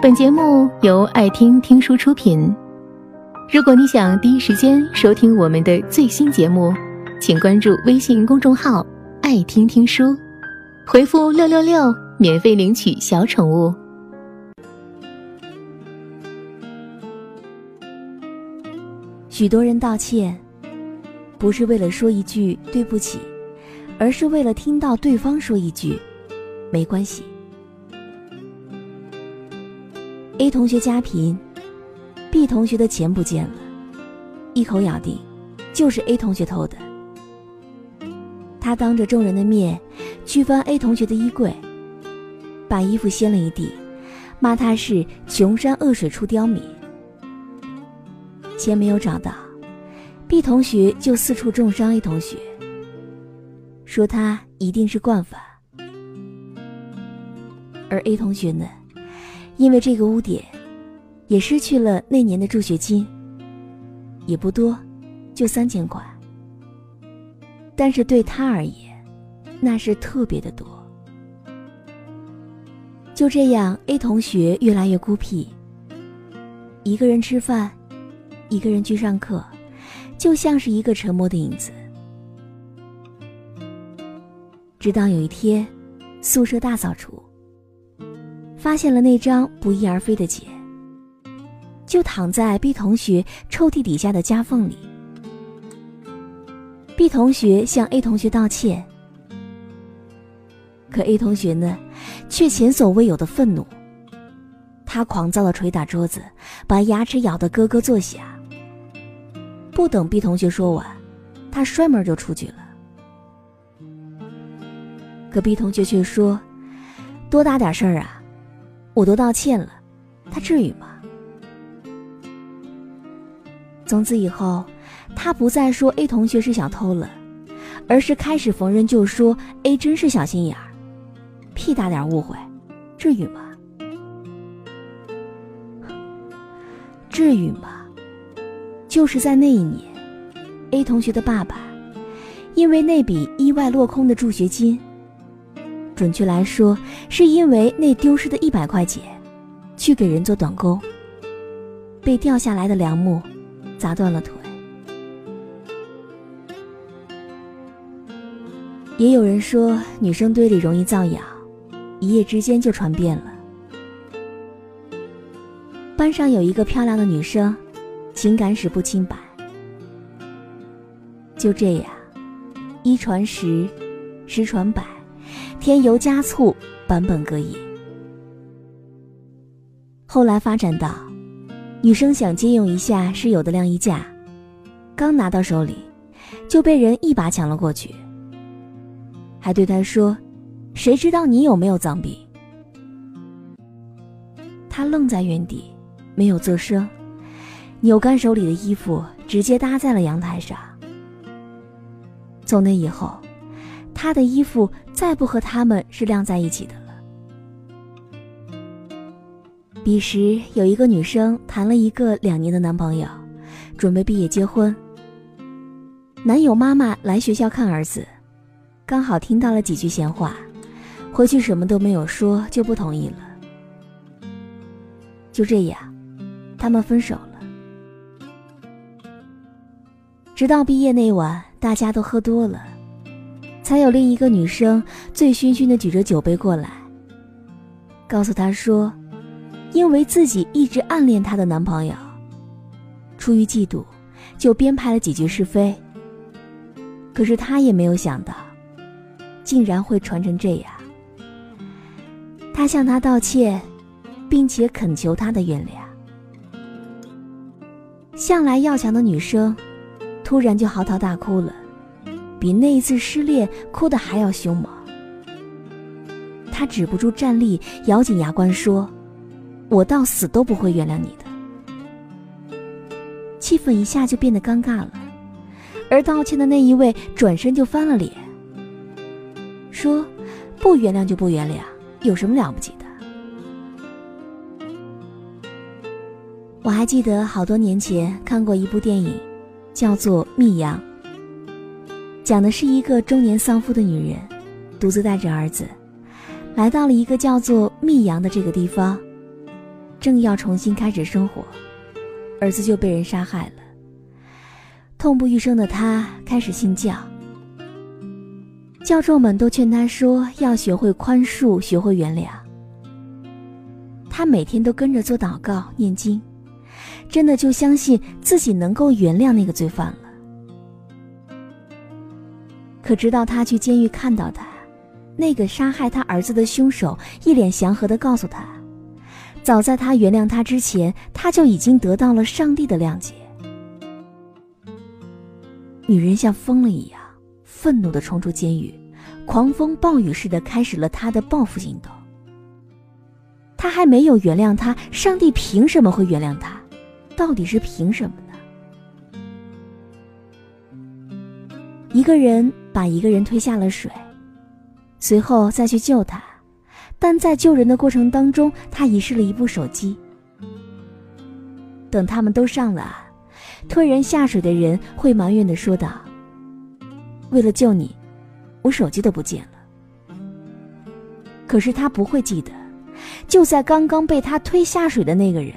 本节目由爱听听书出品。如果你想第一时间收听我们的最新节目，请关注微信公众号“爱听听书”，回复“六六六”免费领取小宠物。许多人道歉，不是为了说一句对不起，而是为了听到对方说一句没关系。A 同学家贫，B 同学的钱不见了，一口咬定就是 A 同学偷的。他当着众人的面去翻 A 同学的衣柜，把衣服掀了一地，骂他是穷山恶水出刁民。钱没有找到，B 同学就四处重伤 A 同学，说他一定是惯犯，而 A 同学呢？因为这个污点，也失去了那年的助学金。也不多，就三千块。但是对他而言，那是特别的多。就这样，A 同学越来越孤僻，一个人吃饭，一个人去上课，就像是一个沉默的影子。直到有一天，宿舍大扫除。发现了那张不翼而飞的茧，就躺在 B 同学抽屉底下的夹缝里。B 同学向 A 同学道歉，可 A 同学呢，却前所未有的愤怒。他狂躁的捶打桌子，把牙齿咬得咯咯作响。不等 B 同学说完，他摔门就出去了。可 B 同学却说：“多大点事儿啊！”我都道歉了，他至于吗？从此以后，他不再说 A 同学是小偷了，而是开始逢人就说 A 真是小心眼儿，屁大点误会，至于吗？至于吗？就是在那一年，A 同学的爸爸因为那笔意外落空的助学金。准确来说，是因为那丢失的一百块钱，去给人做短工，被掉下来的梁木砸断了腿。也有人说，女生堆里容易造谣，一夜之间就传遍了。班上有一个漂亮的女生，情感史不清白。就这样，一传十，十传百。添油加醋，版本各异。后来发展到，女生想借用一下室友的晾衣架，刚拿到手里，就被人一把抢了过去，还对她说：“谁知道你有没有脏病？”她愣在原地，没有作声，扭干手里的衣服，直接搭在了阳台上。从那以后。他的衣服再不和他们是晾在一起的了。彼时有一个女生谈了一个两年的男朋友，准备毕业结婚。男友妈妈来学校看儿子，刚好听到了几句闲话，回去什么都没有说就不同意了。就这样，他们分手了。直到毕业那晚，大家都喝多了。才有另一个女生醉醺醺的举着酒杯过来，告诉他说，因为自己一直暗恋她的男朋友，出于嫉妒，就编排了几句是非。可是她也没有想到，竟然会传成这样。她向他道歉，并且恳求他的原谅。向来要强的女生，突然就嚎啕大哭了。比那一次失恋哭得还要凶猛，他止不住站立，咬紧牙关说：“我到死都不会原谅你的。”气氛一下就变得尴尬了，而道歉的那一位转身就翻了脸，说：“不原谅就不原谅，有什么了不起的？”我还记得好多年前看过一部电影，叫做《密阳》。讲的是一个中年丧夫的女人，独自带着儿子，来到了一个叫做密阳的这个地方。正要重新开始生活，儿子就被人杀害了。痛不欲生的他开始信教，教授们都劝他说要学会宽恕，学会原谅。他每天都跟着做祷告、念经，真的就相信自己能够原谅那个罪犯了。可直到他去监狱看到他，那个杀害他儿子的凶手一脸祥和的告诉他，早在他原谅他之前，他就已经得到了上帝的谅解。女人像疯了一样，愤怒地冲出监狱，狂风暴雨似的开始了她的报复行动。他还没有原谅他，上帝凭什么会原谅他？到底是凭什么呢？一个人把一个人推下了水，随后再去救他，但在救人的过程当中，他遗失了一部手机。等他们都上了。推人下水的人会埋怨的说道：“为了救你，我手机都不见了。”可是他不会记得，就在刚刚被他推下水的那个人，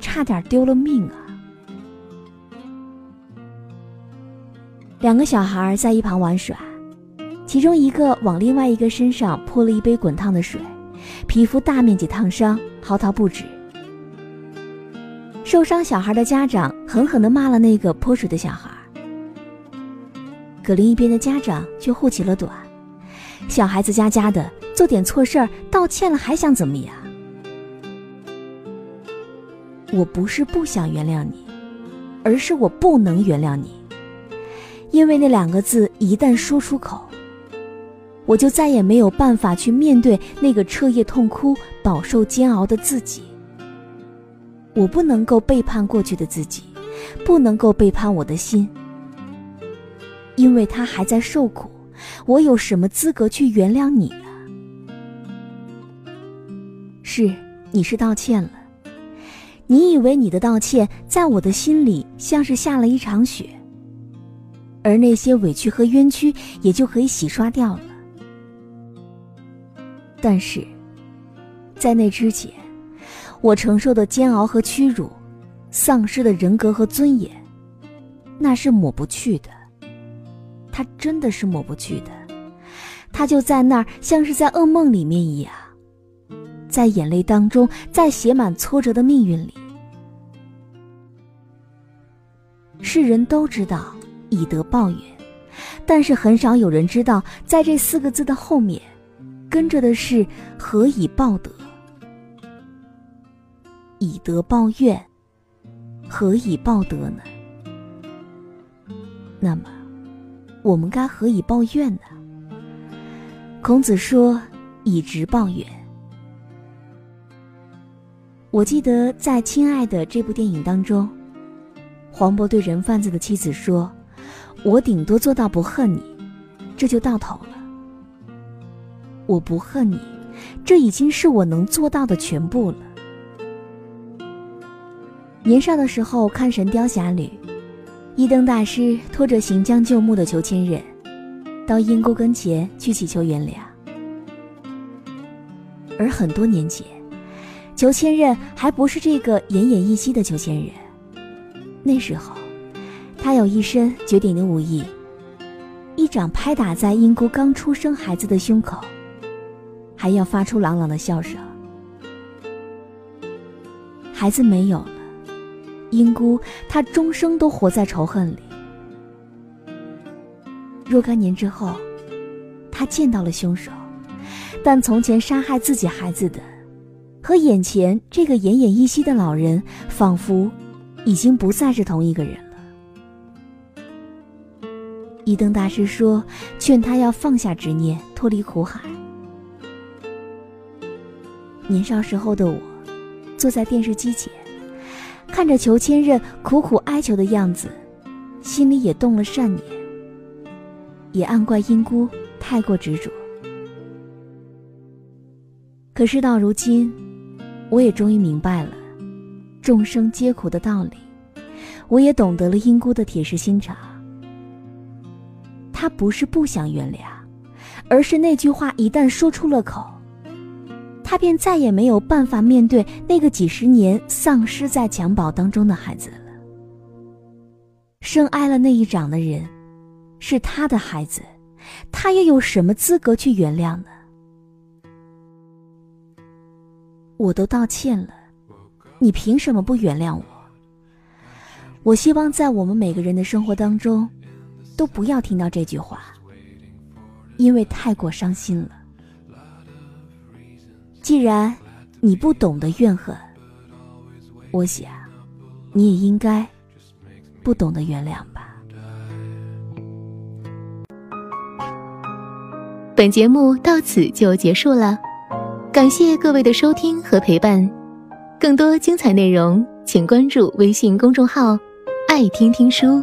差点丢了命啊！两个小孩在一旁玩耍，其中一个往另外一个身上泼了一杯滚烫的水，皮肤大面积烫伤，嚎啕不止。受伤小孩的家长狠狠地骂了那个泼水的小孩，可另一边的家长却护起了短。小孩子家家的，做点错事儿道歉了还想怎么样？我不是不想原谅你，而是我不能原谅你，因为那两个字一旦说出口，我就再也没有办法去面对那个彻夜痛哭、饱受煎熬的自己。我不能够背叛过去的自己，不能够背叛我的心，因为他还在受苦，我有什么资格去原谅你呢？是，你是道歉了，你以为你的道歉在我的心里像是下了一场雪，而那些委屈和冤屈也就可以洗刷掉了。但是，在那之前。我承受的煎熬和屈辱，丧失的人格和尊严，那是抹不去的。他真的是抹不去的，他就在那儿，像是在噩梦里面一样，在眼泪当中，在写满挫折的命运里。世人都知道以德报怨，但是很少有人知道，在这四个字的后面，跟着的是何以报德。以德报怨，何以报德呢？那么，我们该何以报怨呢？孔子说：“以直报怨。”我记得在《亲爱的》这部电影当中，黄渤对人贩子的妻子说：“我顶多做到不恨你，这就到头了。我不恨你，这已经是我能做到的全部了。”年少的时候看《神雕侠侣》，一灯大师拖着行将就木的裘千仞，到阴沟跟前去祈求原谅。而很多年前，裘千仞还不是这个奄奄一息的裘千仞。那时候，他有一身绝顶的武艺，一掌拍打在英姑刚出生孩子的胸口，还要发出朗朗的笑声。孩子没有了。英姑，她终生都活在仇恨里。若干年之后，她见到了凶手，但从前杀害自己孩子的，和眼前这个奄奄一息的老人，仿佛已经不再是同一个人。一灯大师说：“劝他要放下执念，脱离苦海。”年少时候的我，坐在电视机前。看着裘千仞苦苦哀求的样子，心里也动了善念，也暗怪英姑太过执着。可事到如今，我也终于明白了众生皆苦的道理，我也懂得了英姑的铁石心肠。他不是不想原谅，而是那句话一旦说出了口，他便再也没有办法面对那个几十年丧失在襁褓当中的孩子了。生挨了那一掌的人，是他的孩子，他又有什么资格去原谅呢？我都道歉了，你凭什么不原谅我？我希望在我们每个人的生活当中，都不要听到这句话，因为太过伤心了。既然你不懂得怨恨，我想你也应该不懂得原谅吧。本节目到此就结束了，感谢各位的收听和陪伴。更多精彩内容，请关注微信公众号“爱听听书”，